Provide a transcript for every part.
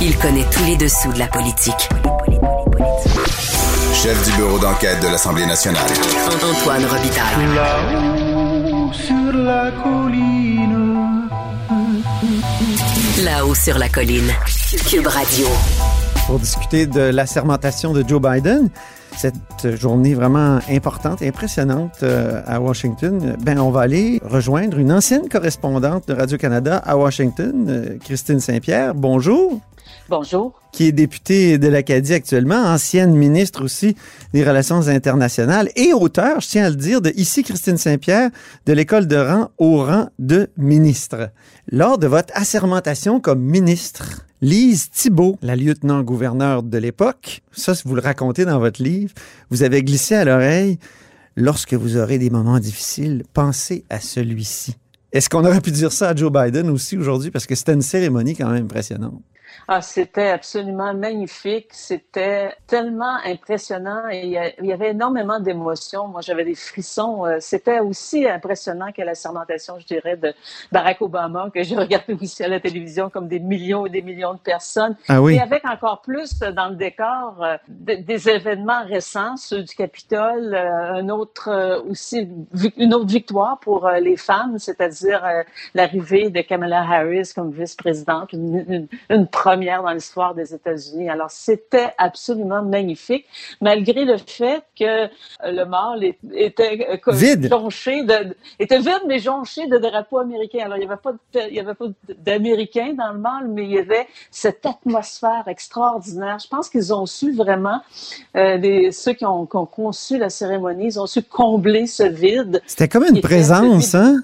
Il connaît tous les dessous de la politique. Chef du bureau d'enquête de l'Assemblée nationale. Antoine Robitaille. Là-haut sur la colline. Là-haut sur la colline. Cube Radio. Pour discuter de l'assermentation de Joe Biden, cette journée vraiment importante et impressionnante euh, à Washington, ben on va aller rejoindre une ancienne correspondante de Radio-Canada à Washington, euh, Christine Saint-Pierre. Bonjour. Bonjour. Qui est députée de l'Acadie actuellement, ancienne ministre aussi des Relations internationales et auteur, je tiens à le dire, de Ici Christine Saint-Pierre, de l'école de rang au rang de ministre. Lors de votre assermentation comme ministre, Lise Thibault, la lieutenant-gouverneur de l'époque, ça, vous le racontez dans votre livre, vous avez glissé à l'oreille, lorsque vous aurez des moments difficiles, pensez à celui-ci. Est-ce qu'on aurait pu dire ça à Joe Biden aussi aujourd'hui? Parce que c'était une cérémonie quand même impressionnante. Ah, c'était absolument magnifique. C'était tellement impressionnant et il y avait énormément d'émotions. Moi, j'avais des frissons. Euh, c'était aussi impressionnant que la sermentation, je dirais, de Barack Obama, que j'ai regardé aussi à la télévision comme des millions et des millions de personnes. Ah oui. Et avec encore plus dans le décor euh, des événements récents, ceux du Capitole, euh, un autre aussi, une autre victoire pour les femmes, c'est-à-dire l'arrivée de Kamala Harris comme vice-présidente, une, une, une première dans l'histoire des États-Unis. Alors, c'était absolument magnifique, malgré le fait que euh, le mâle était euh, vide. jonché de, était vide, mais jonché de drapeaux américains. Alors, il n'y avait pas, il y avait pas d'Américains dans le mâle, mais il y avait cette atmosphère extraordinaire. Je pense qu'ils ont su vraiment, euh, des, ceux qui ont, qui ont, conçu la cérémonie, ils ont su combler ce vide. C'était comme une présence, hein?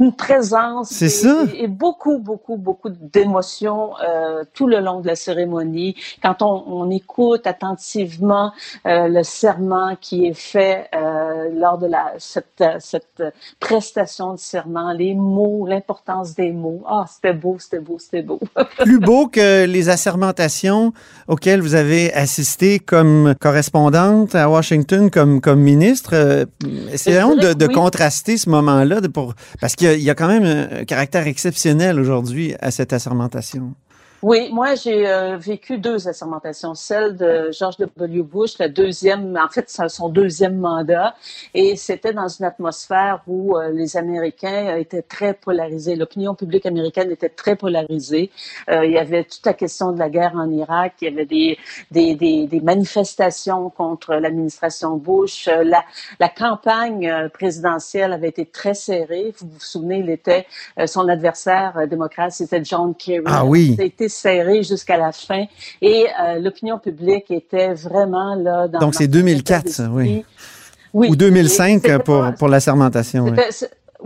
Une présence C'est ça. Et, et, beaucoup, beaucoup, beaucoup d'émotions euh, tout le long de la cérémonie. Quand on, on écoute attentivement euh, le serment qui est fait euh, lors de la, cette, cette prestation de serment, les mots, l'importance des mots. Ah, c'était beau, c'était beau, c'était beau. Plus beau que les assermentations auxquelles vous avez assisté comme correspondante à Washington, comme, comme ministre. Essayons de, de oui. contraster ce moment-là pour, parce qu'il y, y, a quand même un caractère exceptionnel aujourd'hui à cette assermentation. Oui, moi j'ai euh, vécu deux assermentations, celle de George W. Bush, la deuxième, en fait son deuxième mandat, et c'était dans une atmosphère où euh, les Américains étaient très polarisés, l'opinion publique américaine était très polarisée. Euh, il y avait toute la question de la guerre en Irak, il y avait des des, des, des manifestations contre l'administration Bush, la, la campagne présidentielle avait été très serrée. Vous vous souvenez, il était son adversaire démocrate, c'était John Kerry. Ah oui. C'était serré jusqu'à la fin et euh, l'opinion publique était vraiment là dans Donc c'est 2004 ça, oui. oui. Ou 2005 pour pas, pour la sermentation. Oui.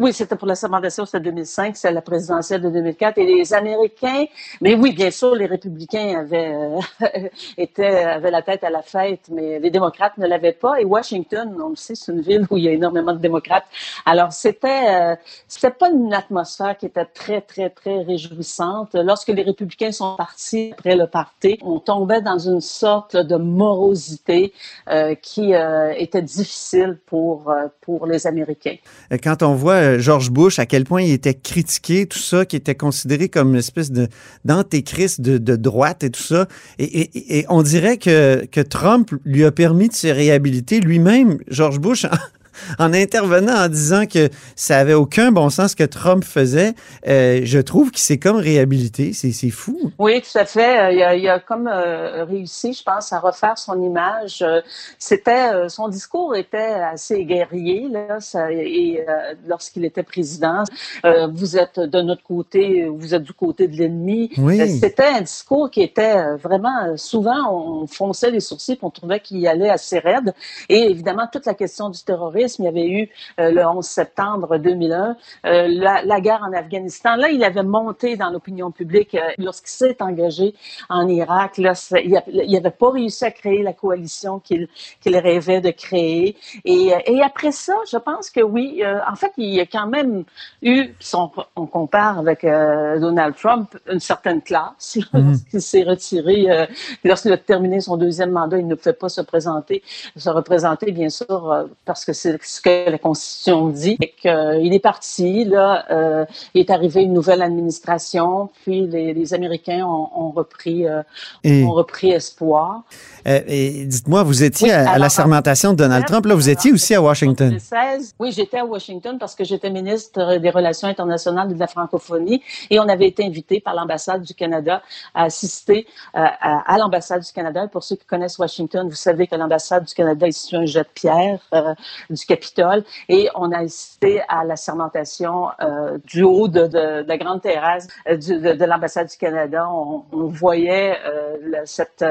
Oui, c'était pour la sermentation, c'était 2005, c'est la présidentielle de 2004. Et les Américains, mais oui, bien sûr, les républicains avaient, euh, étaient, avaient la tête à la fête, mais les démocrates ne l'avaient pas. Et Washington, on le sait, c'est une ville où il y a énormément de démocrates. Alors, c'était, euh, pas une atmosphère qui était très, très, très réjouissante. Lorsque les républicains sont partis après le party, on tombait dans une sorte de morosité euh, qui était difficile pour, pour les Américains. Quand on voit George Bush, à quel point il était critiqué, tout ça, qui était considéré comme une espèce de d'antéchrist de, droite et tout ça. Et, on dirait que Trump lui a permis de se réhabiliter lui-même, George Bush, en intervenant en disant que ça avait aucun bon sens ce que Trump faisait, euh, je trouve qu'il s'est comme réhabilité. C'est, c'est fou. Oui, tout à fait. Il a, il a comme euh, réussi, je pense, à refaire son image. C'était euh, son discours était assez guerrier là, ça, et euh, lorsqu'il était président, euh, vous êtes de notre côté, vous êtes du côté de l'ennemi. Oui. C'était un discours qui était vraiment souvent on fonçait les sourcils, puis on trouvait qu'il allait assez raide. Et évidemment toute la question du terrorisme il y avait eu euh, le 11 septembre 2001, euh, la, la, guerre en Afghanistan. Là, il avait monté dans l'opinion publique euh, lorsqu'il s'est engagé en Irak. Là, il n'avait pas réussi à créer la coalition qu'il rêvait de créer. Et, et, après ça, je pense que oui, en fait, il y a quand même eu, si on, on compare avec Donald Trump, une certaine classe. Mm -hmm. Il s'est retiré, lorsqu'il a terminé son deuxième mandat, il ne pouvait pas se présenter, se représenter, bien sûr, parce que c'est ce que la Constitution dit. Et qu'il est parti, là, euh, il est arrivé une nouvelle administration, puis les, les Américains ont, ont repris, euh, Et- ont repris espoir. Euh, et dites-moi, vous étiez Oui, à, à la sermentation de Donald Trump, là, vous étiez aussi à Washington. 2016, oui, j'étais à Washington parce que j'étais ministre des Relations internationales et de la francophonie et on avait été invité par l'ambassade du Canada à assister euh, à, à l'ambassade du Canada. Et pour ceux qui connaissent Washington, vous savez que l'ambassade du Canada est située un jet de pierre euh, du Capitole et on a assisté à la sermentation euh, du haut de, la grande terrasse euh, de, de l'ambassade du Canada. On, voyait euh, cette,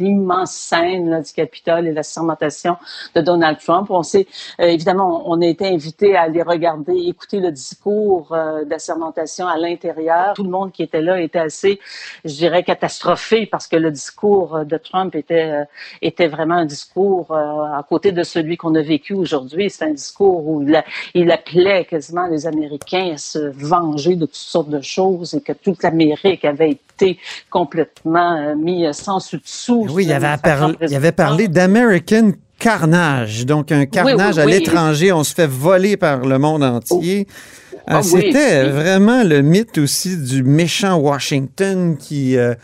immense scène du Capitole et la sermentation de Donald Trump. On s'est évidemment, on a été invité à aller regarder, écouter le discours de la sermentation à l'intérieur. Tout le monde qui était là était assez, je dirais, catastrophé parce que le discours de Trump était était vraiment un discours à côté de celui qu'on a vécu aujourd'hui. C'est un discours où il, a- il appelait quasiment les Américains à se venger de toutes sortes de choses et que toute l'Amérique avait été complètement euh, mis sans dessous. Oui, il avait, parlé, il avait parlé d'American Carnage, donc un carnage oui, à oui. l'étranger. On se fait voler par le monde entier. Euh, Ah C'était vraiment le mythe aussi du méchant Washington qui, euh,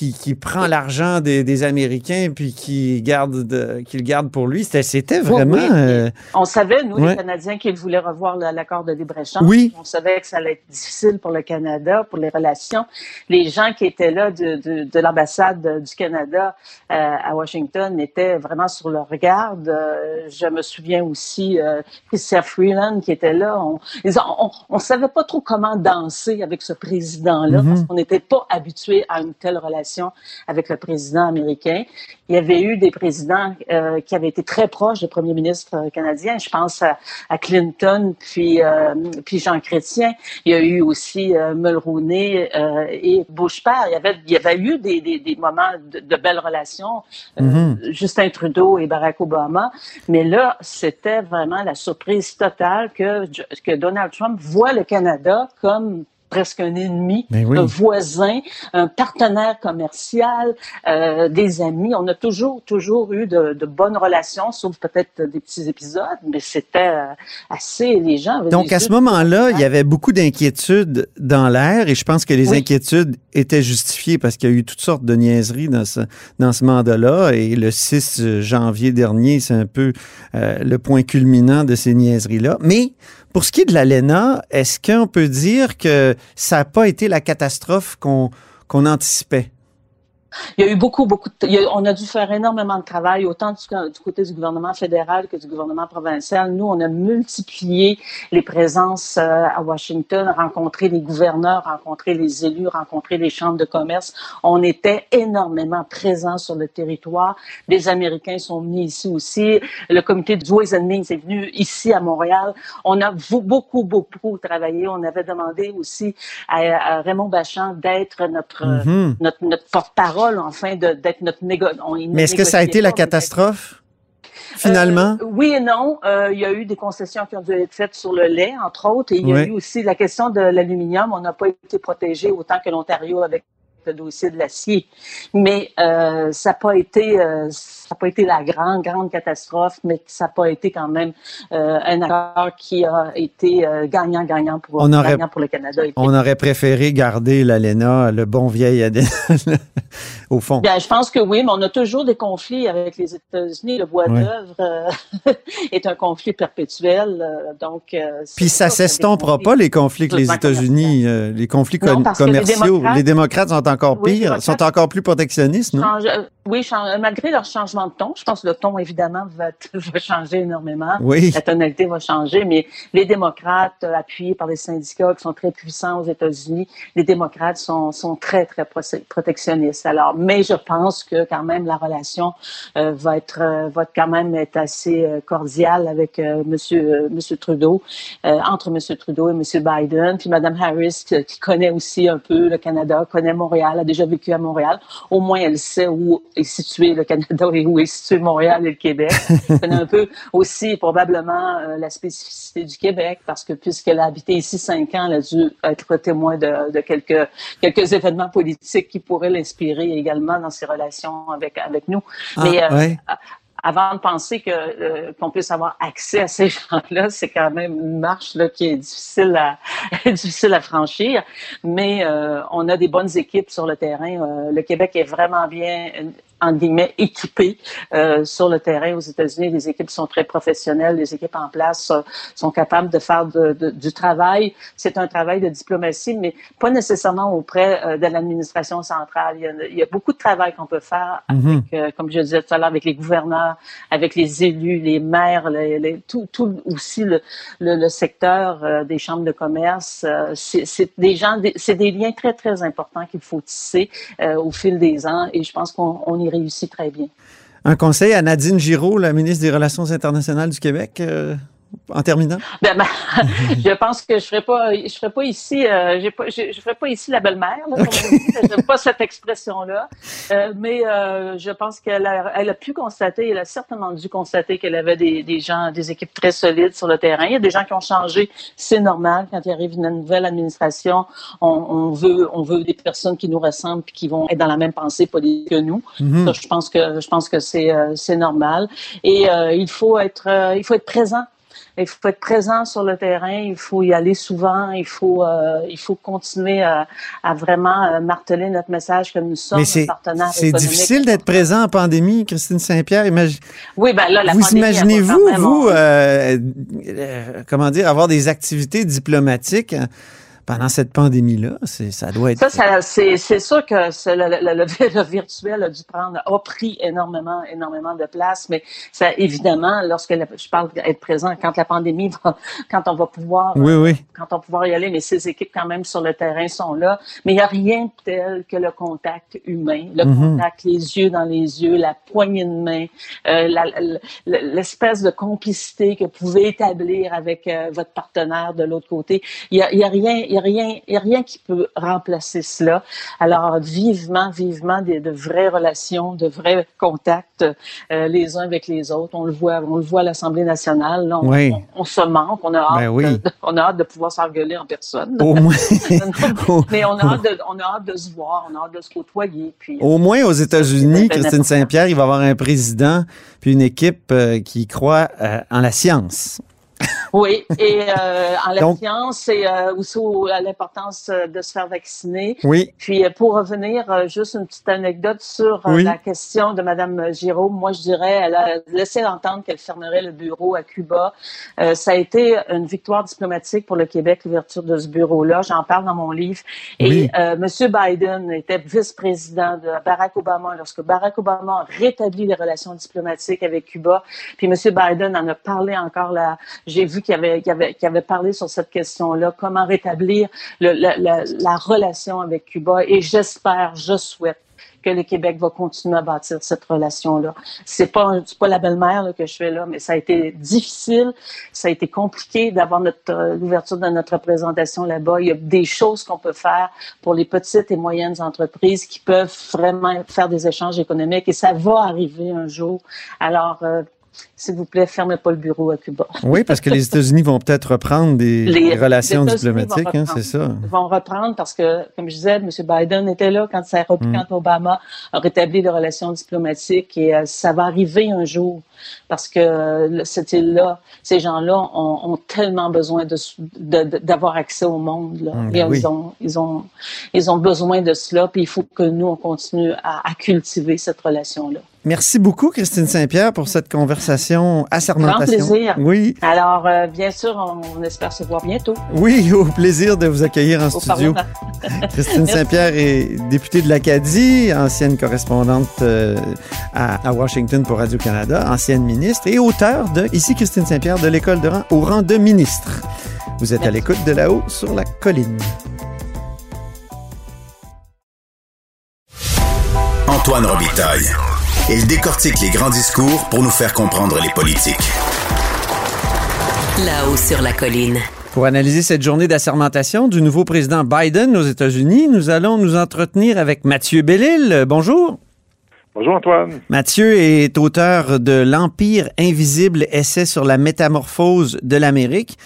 qui, qui prend l'argent des, des Américains puis qui garde de, qui le garde pour lui. C'était, vraiment. oui. euh, On savait, nous, Ouais. les Canadiens, qu'ils voulaient revoir l'accord de libre-échange. Oui. On savait que ça allait être difficile pour le Canada, pour les relations. Les gens qui étaient là de, de, de l'ambassade du Canada euh, à Washington étaient vraiment sur leur garde. Euh, je me souviens aussi euh, Chrystia Freeland qui était là. On, on savait pas trop comment danser avec ce président-là Mhm. parce qu'on n'était pas habitué à une telle relation avec le président américain. Il y avait eu des présidents euh, qui avaient été très proches du premier ministre euh, canadien. Je pense à, à Clinton, puis, euh, puis Jean Chrétien. Il y a eu aussi euh, Mulroney euh, et Bush père. Il y avait, il y avait eu des, des, des moments de, de belles relations, euh, Mhm. Justin Trudeau et Barack Obama. Mais là, c'était vraiment la surprise totale que, que Donald Trump voit le Canada comme presque un ennemi, oui. un voisin, un partenaire commercial, euh, des amis. On a toujours, toujours eu de, de bonnes relations, sauf peut-être des petits épisodes, mais c'était euh, assez, les gens Donc, à ce moment-là, il y avait beaucoup d'inquiétudes dans l'air et je pense que les Oui. inquiétudes étaient justifiées parce qu'il y a eu toutes sortes de niaiseries dans ce, dans ce mandat-là et le 6 janvier dernier, c'est un peu euh, le point culminant de ces niaiseries-là. Mais pour ce qui est de l'ALENA, est-ce qu'on peut dire que ça n'a pas été la catastrophe qu'on qu'on anticipait? Il y a eu beaucoup, beaucoup de, il y a- on a dû faire énormément de travail, autant du, du côté du gouvernement fédéral que du gouvernement provincial. Nous, on a multiplié les présences euh, à Washington, rencontré les gouverneurs, rencontré les élus, rencontré les chambres de commerce. On était énormément présents sur le territoire. Des Américains sont venus ici aussi. Le comité du Ways and Means est venu ici à Montréal. On a beaucoup, beaucoup travaillé. On avait demandé aussi à, à Raymond Bachand d'être notre, notre, notre porte-parole, enfin, d'être notre Mais est-ce que ça a été la catastrophe, finalement? Euh, oui et non. Euh, il y a eu des concessions qui ont dû être faites sur le lait, entre autres, et il y a Oui. eu aussi la question de l'aluminium. On n'a pas été protégé autant que l'Ontario avec le dossier de l'acier. Mais euh, ça n'a pas été euh, ça n'a pas été la grande, grande catastrophe, mais ça n'a pas été quand même euh, un accord qui a été gagnant-gagnant pour, On aurait- gagnant pour le Canada. On aurait préféré garder l'ALENA, le bon vieil ADN, au fond. Bien, je pense que oui, mais on a toujours des conflits avec les États-Unis. Le bois Ouais. d'œuvre est un conflit perpétuel. donc, Puis ça a s'estompera pas les conflits que les États-Unis, les conflits Non, com- parce que les commerciaux. démocrates- les démocrates sont encore Oui, pires, sont encore plus protectionnistes, non? Euh, oui, chan- malgré leur changement de ton, je pense que le ton, évidemment, va, va changer énormément. Oui. La tonalité va changer, mais les démocrates, euh, appuyés par les syndicats qui sont très puissants aux États-Unis, les démocrates sont, sont très, très protectionnistes. Alors, mais je pense que quand même la relation euh, va être euh, va quand même être assez euh, cordiale avec euh, Monsieur euh, Monsieur Trudeau, euh, entre Monsieur Trudeau et Monsieur Biden, puis Madame Harris qui, qui connaît aussi un peu le Canada, connaît Montréal, a déjà vécu à Montréal. Au moins, elle sait où est situé le Canada et où est situé Montréal et le Québec. Connaît un peu aussi probablement euh, la spécificité du Québec parce que puisqu'elle a habité ici cinq ans, elle a dû être témoin de, de quelques quelques événements politiques qui pourraient l'inspirer également dans ses relations avec avec nous. Ah, Mais euh, ouais. avant de penser que euh, qu'on puisse avoir accès à ces gens-là, c'est quand même une marche là qui est difficile à difficile à franchir. Mais euh, on a des bonnes équipes sur le terrain. Euh, le Québec est vraiment bien en guillemets, équipés euh, sur le terrain aux États-Unis. Les équipes sont très professionnelles, les équipes en place euh, sont capables de faire de, de, du travail. C'est un travail de diplomatie, mais pas nécessairement auprès euh, de l'administration centrale. Il y, a, il y, a, beaucoup de travail qu'on peut faire, avec, mm -hmm. comme je disais tout à l'heure, avec les gouverneurs, avec les élus, les maires, les, les, tout, tout aussi le, le, le secteur euh, des chambres de commerce. Euh, c'est des gens, c'est des liens très, très importants qu'il faut tisser au fil des ans et je pense qu'on y réussit très bien. Un conseil à Nadine Giraud, la ministre des Relations internationales du Québec, euh, en terminant? Ben, ben, je pense que je ferai pas, je ferai pas ici, euh, pas, je, je ferai pas ici la belle-mère. Okay. J'aime pas cette expression-là, euh, mais euh, je pense qu'elle a, elle a pu constater, elle a certainement dû constater qu'elle avait des, des gens, des équipes très solides sur le terrain. Il y a des gens qui ont changé, c'est normal. Quand il arrive une nouvelle administration, on, on, veut, on veut des personnes qui nous ressemblent et qui vont être dans la même pensée politique que nous. Mm -hmm. Ça, je pense que, je pense que c'est, c'est normal. Et il faut être, il faut être présent il faut être présent sur le terrain, il faut y aller souvent, il faut, euh, il faut continuer à, à vraiment euh, marteler notre message que nous sommes un partenaire C'est difficile d'être présent en pandémie, Christine Saint-Pierre. Imagine... Oui, ben là, la vous imaginez-vous, vous, euh, comment dire, avoir des activités diplomatiques pendant cette pandémie-là, ça doit être. Ça, ça c'est sûr que le, le, le, le, virtuel a dû prendre, a pris énormément, énormément de place, mais ça, évidemment, lorsque je parle d'être présent, quand la pandémie va, quand on va pouvoir, oui, oui. quand on va pouvoir y aller, mais ces équipes quand même sur le terrain sont là, mais il n'y a rien de tel que le contact humain, le mm -hmm. contact les yeux dans les yeux, la poignée de main, euh, l'espèce de complicité que vous pouvez établir avec euh, votre partenaire de l'autre côté. Il y a, y a rien, il y a rien, y a rien qui peut remplacer cela. Alors, vivement, vivement, de vraies relations, de vrais contacts euh, les uns avec les autres. On le voit, on le voit à l'Assemblée nationale. Là, on, oui. on, on, se manque. On a hâte, ben oui. de, on a hâte de pouvoir s'engueuler en personne. Au moins. Mais on a, hâte de, on a hâte de se voir, on a hâte de se côtoyer. Puis, Au moins, aux États-Unis, Christine Saint-Pierre, il va avoir un président puis une équipe euh, qui croit euh, en la science. Oui, et euh, en la science et euh, aussi à l'importance euh, de se faire vacciner. Oui. Puis pour revenir, euh, juste une petite anecdote sur oui. la question de Madame Giraud. Moi, je dirais, elle a laissé entendre qu'elle fermerait le bureau à Cuba. ça a été une victoire diplomatique pour le Québec, l'ouverture de ce bureau-là. J'en parle dans mon livre. Oui. Et Monsieur Biden était vice-président de Barack Obama lorsque Barack Obama a rétabli les relations diplomatiques avec Cuba. Puis Monsieur Biden en a parlé encore là. J'ai vu qui avait, qui, avait, qui avait parlé sur cette question-là, comment rétablir le, la, la, la relation avec Cuba. Et j'espère, je souhaite que le Québec va continuer à bâtir cette relation-là. C'est pas c'est pas la belle-mère que je fais là, mais ça a été difficile, ça a été compliqué d'avoir notre euh, l'ouverture de notre représentation là-bas. Il y a des choses qu'on peut faire pour les petites et moyennes entreprises qui peuvent vraiment faire des échanges économiques et ça va arriver un jour. Alors euh, s'il vous plaît, fermez pas le bureau à Cuba. Oui, parce que les États-Unis vont peut-être reprendre des les, relations les diplomatiques, hein, c'est ça. Ils vont reprendre parce que, comme je disais, M. Biden était là quand ça a repris, mm. quand Obama a rétabli les relations diplomatiques et euh, ça va arriver un jour parce que euh, cette île-là, ces gens-là ont, ont, tellement besoin de, d'avoir accès au monde. Là. Mm, et oui. ils, ont, ils, ont, ils ont besoin de cela, puis il faut que nous, on continue à, à cultiver cette relation-là. Merci beaucoup, Christine Saint-Pierre, pour cette conversation assermentation. Grand plaisir. Oui. Alors, euh, bien sûr, on, on, espère se voir bientôt. Oui, au plaisir de vous accueillir en au studio. Christine Saint-Pierre est députée de l'Acadie, ancienne correspondante euh, à, à, Washington pour Radio-Canada, ancienne ministre et auteur de Ici Christine Saint-Pierre de l'école de rang au rang de ministre. Vous êtes Merci. à l'écoute de là-haut sur la colline. Antoine Robitaille. Il décortique les grands discours pour nous faire comprendre les politiques. Là-haut sur la colline. Pour analyser cette journée d'assermentation du nouveau président Biden aux États-Unis, nous allons nous entretenir avec Mathieu Bellil. Bonjour. Bonjour Antoine. Mathieu est auteur de L'Empire invisible, essai sur la métamorphose de l'Amérique.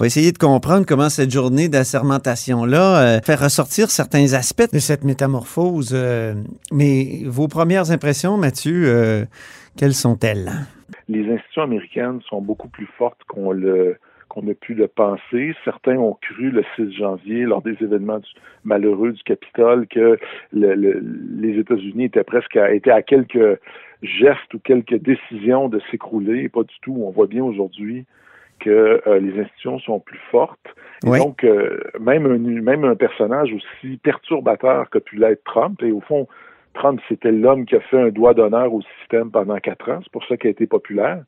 On va essayer de comprendre comment cette journée d'assermentation-là euh, fait ressortir certains aspects de cette métamorphose. Euh, mais vos premières impressions, Mathieu, euh, quelles sont-elles? Les institutions américaines sont beaucoup plus fortes qu'on le qu'on a pu le penser. Certains ont cru le 6 janvier, lors des événements malheureux du Capitole, que les États-Unis étaient presque à, quelques gestes ou quelques décisions de s'écrouler. Pas du tout. On voit bien aujourd'hui que euh, les institutions sont plus fortes. Donc, euh, même, un, même un personnage aussi perturbateur que pu l'être Trump, et au fond, Trump, c'était l'homme qui a fait un doigt d'honneur au système pendant quatre ans. C'est pour ça qu'il a été populaire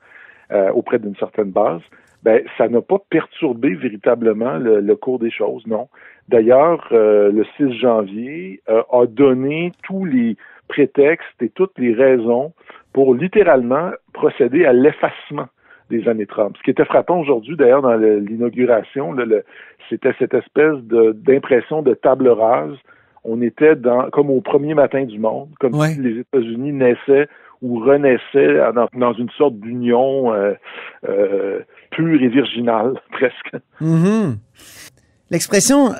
euh, auprès d'une certaine base ben ça n'a pas perturbé véritablement le, cours des choses, non. D'ailleurs, le 6 janvier a donné tous les prétextes et toutes les raisons pour littéralement procéder à l'effacement des années Trump. Ce qui était frappant aujourd'hui, d'ailleurs, dans l'inauguration, c'était cette espèce d'impression de, table rase. On était dans, comme au premier matin du monde, comme si les États-Unis naissaient ou renaissait dans, une sorte d'union euh, euh, pure et virginale, presque. Mm-hmm. L'expression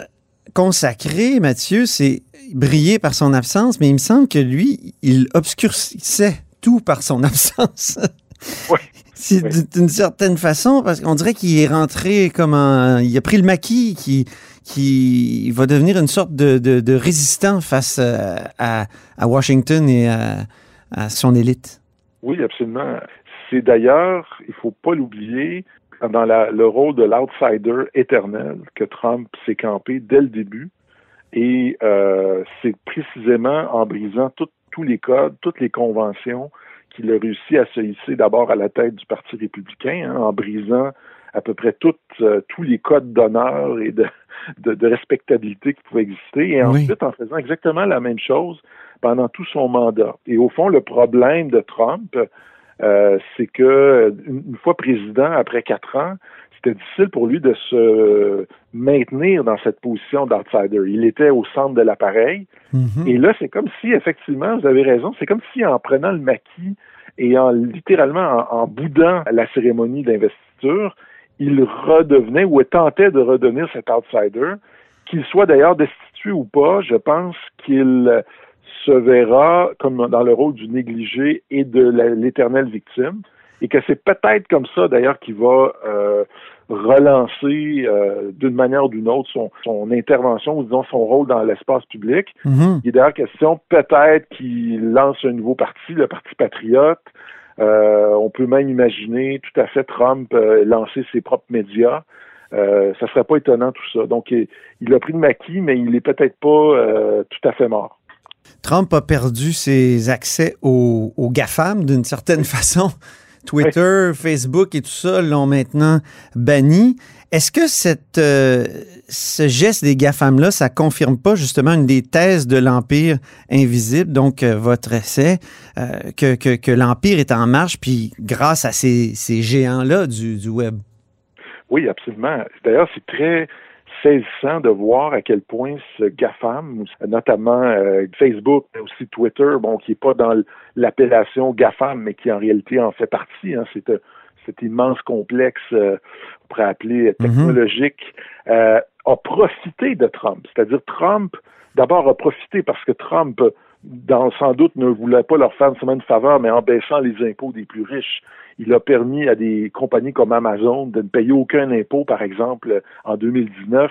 consacrée, Mathieu, c'est briller par son absence, mais il me semble que lui, il obscurcissait tout par son absence. Oui. C'est d'une certaine façon, parce qu'on dirait qu'il est rentré comme un... Il a pris le maquis qui, qui va devenir une sorte de, de, résistant face à, à Washington et à, à son élite. Oui, absolument. C'est d'ailleurs, il faut pas l'oublier, dans le rôle de l'outsider éternel que Trump s'est campé dès le début. Et euh, c'est précisément en brisant tous les codes, toutes les conventions qu'il a réussi à se hisser d'abord à la tête du Parti républicain, hein, en brisant à peu près euh, tous les codes d'honneur et de, de, respectabilité qui pouvaient exister, et ensuite en faisant exactement la même chose pendant tout son mandat. Et au fond, le problème de Trump, euh, c'est que une fois président, après quatre ans, c'était difficile pour lui de se maintenir dans cette position d'outsider. Il était au centre de l'appareil. Mm-hmm. Et là, c'est comme si, effectivement, vous avez raison, c'est comme si en prenant le maquis et en littéralement en, boudant la cérémonie d'investiture, il redevenait ou tentait de redevenir cet outsider, qu'il soit d'ailleurs destitué ou pas, je pense qu'il se verra comme dans le rôle du négligé et de l'éternelle victime, et que c'est peut-être comme ça d'ailleurs qu'il va euh, relancer euh, d'une manière ou d'une autre son, son, intervention ou disons son rôle dans l'espace public. Mm-hmm. Il est d'ailleurs question peut-être qu'il lance un nouveau parti, le Parti patriote. Euh, on peut même imaginer tout à fait Trump lancer ses propres médias. Euh, ça serait pas étonnant tout ça. Donc, il, il a pris le maquis, mais il est peut-être pas tout à fait mort. Trump a perdu ses accès aux, GAFAM d'une certaine façon. Twitter, Facebook et tout ça l'ont maintenant banni. Est-ce que cette, euh, ce geste des GAFAM-là, ça confirme pas justement une des thèses de l'Empire invisible, donc euh, votre essai, euh, que, que, l'Empire est en marche, puis grâce à ces, ces géants-là du, du Web? Oui, absolument. D'ailleurs, c'est très saisissant de voir à quel point ce GAFAM, notamment euh, Facebook, mais aussi Twitter, bon, qui n'est pas dans l'appellation GAFAM, mais qui en réalité en fait partie, hein, c'est euh, cet immense complexe, euh, on pourrait appeler mhm. technologique, euh, a profité de Trump. C'est-à-dire Trump, d'abord, a profité parce que Trump sans doute ne voulait pas leur faire une semaine de faveur, mais en baissant les impôts des plus riches. Il a permis à des compagnies comme Amazon de ne payer aucun impôt, par exemple, en 2019.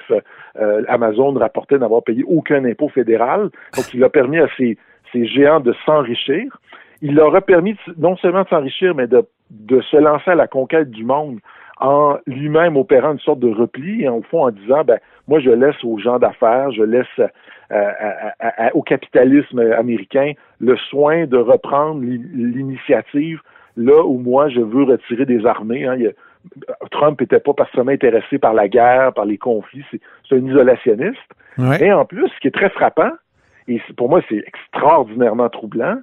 Euh, Amazon rapportait n'avoir payé aucun impôt fédéral. Donc, il a permis à ces, géants de s'enrichir. Il leur a permis non seulement de s'enrichir, mais de, se lancer à la conquête du monde en lui-même opérant une sorte de repli, et au fond en disant, ben, moi je laisse aux gens d'affaires, je laisse euh, au capitalisme américain le soin de reprendre l'initiative là où moi je veux retirer des armées. Hein. Trump n'était pas particulièrement intéressé par la guerre, par les conflits, c'est un isolationniste. Et en plus, ce qui est très frappant, et pour moi c'est extraordinairement troublant,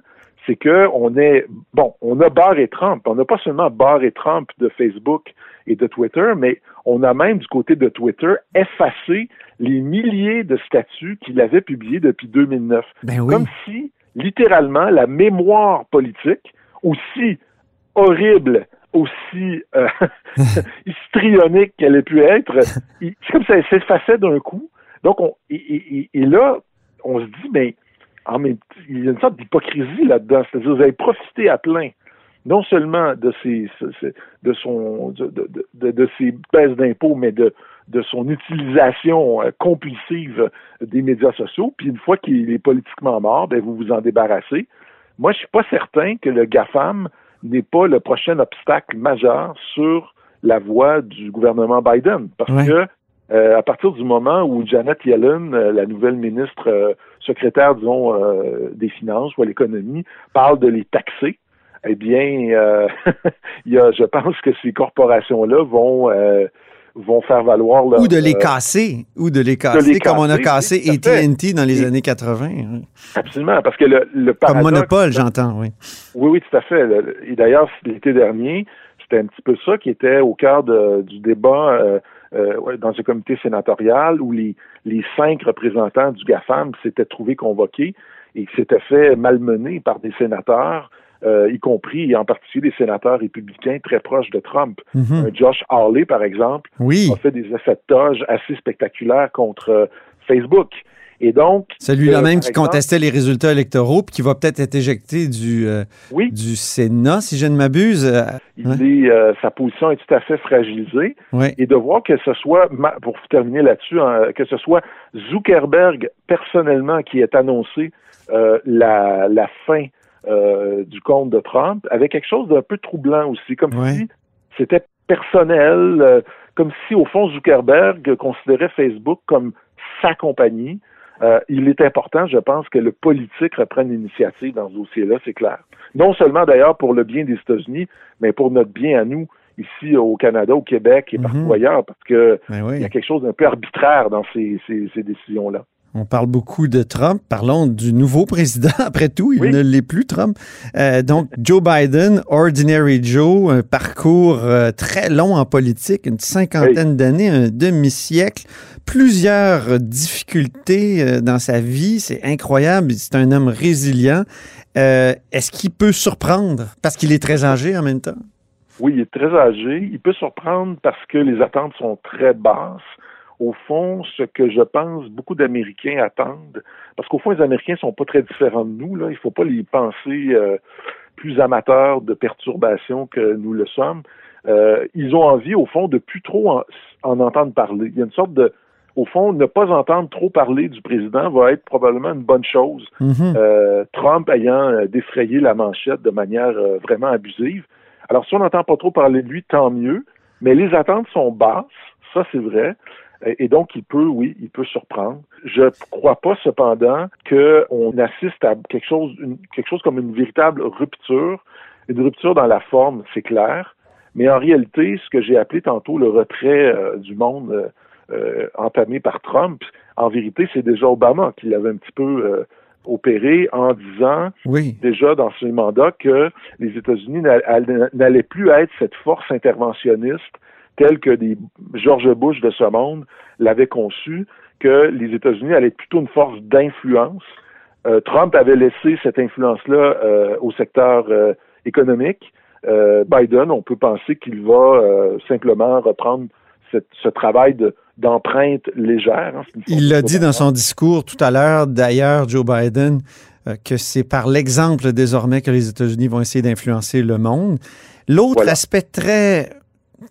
c'est que on est bon, on a barré Trump. On n'a pas seulement barré Trump de Facebook et de Twitter, mais on a même du côté de Twitter effacé les milliers de statuts qu'il avait publiés depuis 2009. Ben Comme si, littéralement, la mémoire politique, aussi horrible aussi euh, histrionique qu'elle ait pu être, c'est comme ça, elle s'effaçait d'un coup. Donc, on, et, là, on se dit, mais en même, il y a une sorte d'hypocrisie là-dedans. C'est-à-dire, vous avez profité à plein non seulement de ses de son de, de, de, ses baisses d'impôts, mais de de son utilisation euh, compulsive des médias sociaux. Puis une fois qu'il est politiquement mort, ben vous vous en débarrassez. Moi, je suis pas certain que le GAFAM n'est pas le prochain obstacle majeur sur la voie du gouvernement Biden, parce que euh, à partir du moment où Janet Yellen, euh, la nouvelle ministre secrétaire, disons, des finances ou à l'économie, parle de les taxer, eh bien, il y a, je pense que ces corporations-là vont vont faire valoir Ou de les euh, casser, ou de les casser, comme on a cassé AT&T dans les années 80. Hein. Absolument, parce que le, le Comme monopole, j'entends, oui. Oui, oui, tout à fait. Et d'ailleurs, l'été dernier, c'était un petit peu ça qui était au cœur du débat euh, euh, dans ce comité sénatorial où les, les cinq représentants du GAFAM s'étaient trouvés convoqués et s'étaient fait malmener par des sénateurs euh, y compris et en particulier des sénateurs républicains très proches de Trump. Mhm. Josh Hawley, par exemple, a fait des effets de toge assez spectaculaires contre euh, Facebook. Et donc, celui-là euh, même qui contestait les résultats électoraux, puis qui va peut-être être éjecté du du Sénat, si je ne m'abuse. Il sa position est tout à fait fragilisée. Et de voir que ce soit, pour terminer là-dessus, hein, que ce soit Zuckerberg personnellement qui ait annoncé la, la fin euh, du compte de Trump avait quelque chose d'un peu troublant aussi, comme si c'était personnel, euh, comme si au fond Zuckerberg considérait Facebook comme sa compagnie. Euh, il est important, je pense, que le politique reprenne l'initiative dans ce dossier-là, c'est clair. Non seulement d'ailleurs pour le bien des États-Unis, mais pour notre bien à nous ici au Canada, au Québec et partout mhm. ailleurs, parce que ben il y a quelque chose d'un peu arbitraire dans ces décisions-là. On parle beaucoup de Trump. Parlons du nouveau président. Après tout, il ne l'est plus, Trump. Euh, donc, Joe Biden, Ordinary Joe, un parcours euh, très long en politique, une cinquantaine d'années, un demi-siècle, plusieurs difficultés euh, dans sa vie. C'est incroyable. C'est un homme résilient. Est-ce qu'il peut surprendre parce qu'il est très âgé en même temps? Oui, il est très âgé. Il peut surprendre parce que les attentes sont très basses au fond, ce que je pense beaucoup d'Américains attendent, parce qu'au fond, les Américains sont pas très différents de nous, là. Il faut pas les penser euh, plus amateurs de perturbations que nous le sommes. Euh, ils ont envie, au fond, de plus trop en, entendre parler. Il y a une sorte de, au fond, ne pas entendre trop parler du président va être probablement une bonne chose. Mm-hmm. euh, Trump ayant défrayé la manchette de manière euh, vraiment abusive. Alors, si on n'entend pas trop parler de lui, tant mieux. Mais les attentes sont basses, ça c'est vrai. Et donc, il peut, oui, il peut surprendre. Je ne crois pas cependant qu'on assiste à quelque chose, quelque chose comme une véritable rupture, une rupture dans la forme, c'est clair. Mais en réalité, ce que j'ai appelé tantôt le retrait euh, du monde euh, euh, entamé par Trump, en vérité, c'est déjà Obama qui l'avait un petit peu opéré en disant oui. déjà dans ce mandat que les États-Unis n'allaient plus être cette force interventionniste tel que des George Bush de ce monde l'avaient conçu, que les États-Unis allaient être plutôt une force d'influence. Euh, Trump avait laissé cette influence-là euh, au secteur euh, économique. Biden, on peut penser qu'il va simplement reprendre ce travail d'empreinte légère. Hein, Il l'a dit dans son discours tout à l'heure, d'ailleurs, Joe Biden, que c'est par l'exemple désormais que les États-Unis vont essayer d'influencer le monde. L'autre aspect très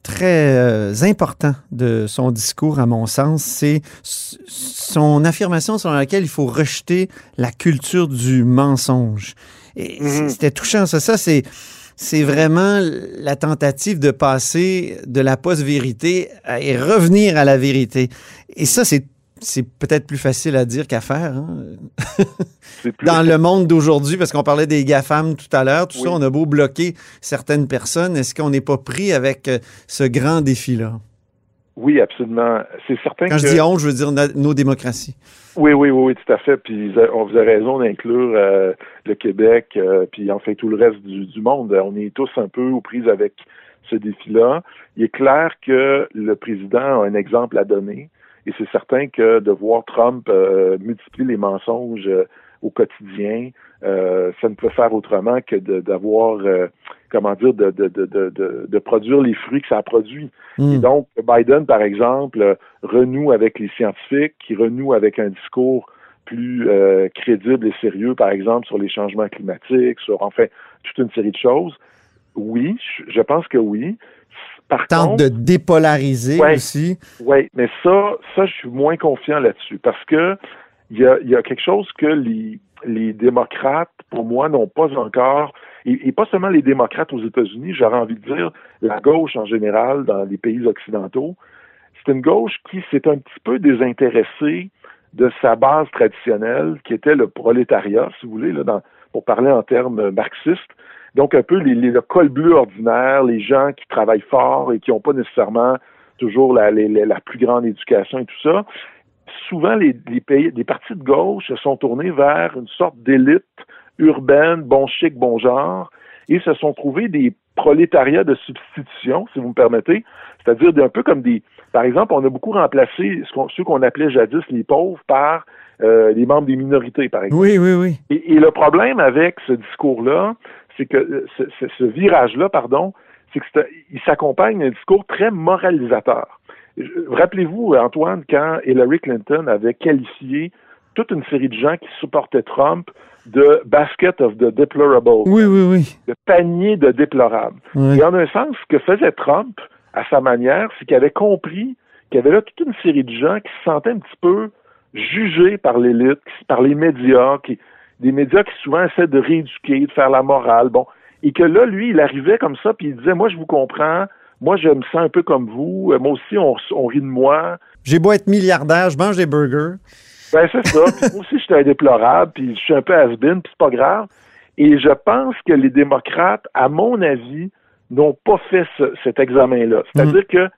très euh, important de son discours, à mon sens, c'est son affirmation selon laquelle il faut rejeter la culture du mensonge. Et mm-hmm. c'était touchant, ça. Ça, c'est c'est vraiment la tentative de passer de la post-vérité et revenir à la vérité. Et ça, c'est c'est peut-être plus facile à dire qu'à faire. Hein? Dans le monde d'aujourd'hui, parce qu'on parlait des GAFAM tout à l'heure, tout ça, on a beau bloquer certaines personnes, est-ce qu'on n'est pas pris avec euh, ce grand défi-là? Oui, absolument. C'est certain Quand je dis on, je veux dire nos démocraties. Oui, oui, oui, tout à fait. Puis on vous a raison d'inclure euh, le Québec, euh, puis enfin tout le reste du, du, monde. On est tous un peu aux prises avec ce défi-là. Il est clair que le président a un exemple à donner. Et c'est certain que de voir Trump euh, multiplier les mensonges euh, au quotidien, euh, ça ne peut faire autrement que d'avoir comment dire, de, de, de, de, de produire les fruits que ça a produit. Hmm. Et donc, Biden, par exemple, renoue avec les scientifiques, qui renoue avec un discours plus euh, crédible et sérieux, par exemple, sur les changements climatiques, sur, enfin, toute une série de choses. Oui, je pense que oui. Par Tente contre, de dépolariser Ouais. aussi. oui, mais ça, ça, je suis moins confiant là-dessus parce que il y a, il y a quelque chose que les, les démocrates, pour moi, n'ont pas encore, et, et pas seulement les démocrates aux États-Unis, j'aurais envie de dire la gauche en général dans les pays occidentaux, c'est une gauche qui s'est un petit peu désintéressée de sa base traditionnelle, qui était le prolétariat, si vous voulez, là, dans, pour parler en termes marxistes. Donc, un peu les, les- le col bleu ordinaire, les gens qui travaillent fort et qui n'ont pas nécessairement toujours la, les- les- la plus grande éducation et tout ça. Souvent, les, les pays, les partis de gauche se sont tournés vers une sorte d'élite urbaine, bon chic, bon genre, et se sont trouvés des prolétariats de substitution, si vous me permettez, c'est-à-dire un peu comme des... Par exemple, on a beaucoup remplacé ce ceux qu'on appelait jadis les pauvres par euh, les membres des minorités, par exemple. Oui, oui, oui. Et, et le problème avec ce discours-là, c'est que euh, ce, ce- ce virage-là, pardon, c'est que c'est un- il s'accompagne d'un discours très moralisateur. Rappelez-vous, Antoine, quand Hillary Clinton avait qualifié toute une série de gens qui supportaient Trump de basket of the deplorable, Oui, oui, oui. de panier de déplorables. Et en un sens, ce que faisait Trump, à sa manière, c'est qu'il avait compris qu'il y avait là toute une série de gens qui se sentaient un petit peu jugés par l'élite, par les médias, qui, des médias qui souvent essaient de rééduquer, de faire la morale, bon. Et que là, lui, il arrivait comme ça, puis il disait, moi, je vous comprends, moi, je me sens un peu comme vous, Euh, moi aussi, on, on rit de moi. J'ai beau être milliardaire, je mange des burgers. Ben, c'est ça. Puis moi aussi, je suis un déplorable, puis je suis un peu has-been, puis c'est pas grave. Et je pense que les démocrates, à mon avis, n'ont pas fait ce- cet examen-là. C'est-à-dire que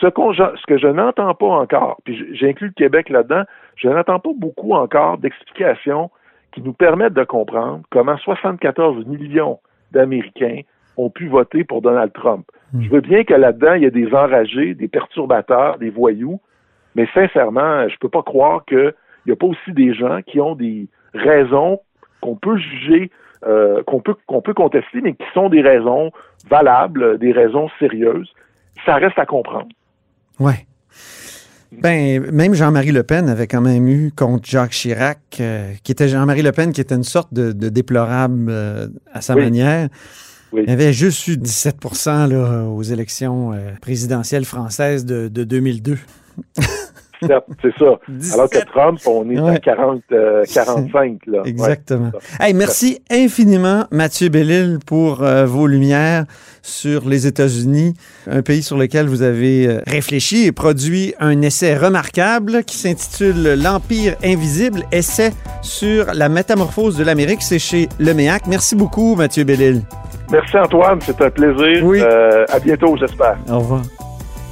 ce, ce que je n'entends pas encore, puis j'inclus le Québec là-dedans, je n'entends pas beaucoup encore d'explications qui nous permettent de comprendre comment 74 millions d'Américains ont pu voter pour Donald Trump. Je veux bien que là-dedans, il y a des enragés, des perturbateurs, des voyous, mais sincèrement, je peux pas croire qu'il n'y a pas aussi des gens qui ont des raisons qu'on peut juger, euh, qu'on peut, qu'on peut contester, mais qui sont des raisons valables, des raisons sérieuses. Ça reste à comprendre. Ouais. Ben, même Jean-Marie Le Pen avait quand même eu contre Jacques Chirac, euh, qui était Jean-Marie Le Pen, qui était une sorte de, de déplorable euh, à sa Oui. manière. Oui. Il avait juste eu 17 là, aux élections euh, présidentielles françaises de, de 2002. C'est ça. 17. Alors que Trump, on est à Ouais. 40, euh, 45. Là. Ouais. Exactement. Hey, merci infiniment, Mathieu Bellil, pour euh, vos lumières sur les États-Unis, un pays sur lequel vous avez euh, réfléchi et produit un essai remarquable qui s'intitule L'Empire invisible, essai sur la métamorphose de l'Amérique. C'est chez Leméac. Merci beaucoup, Mathieu Bellil. Merci Antoine, c'est un plaisir. Oui. Euh, à bientôt, j'espère. Au revoir.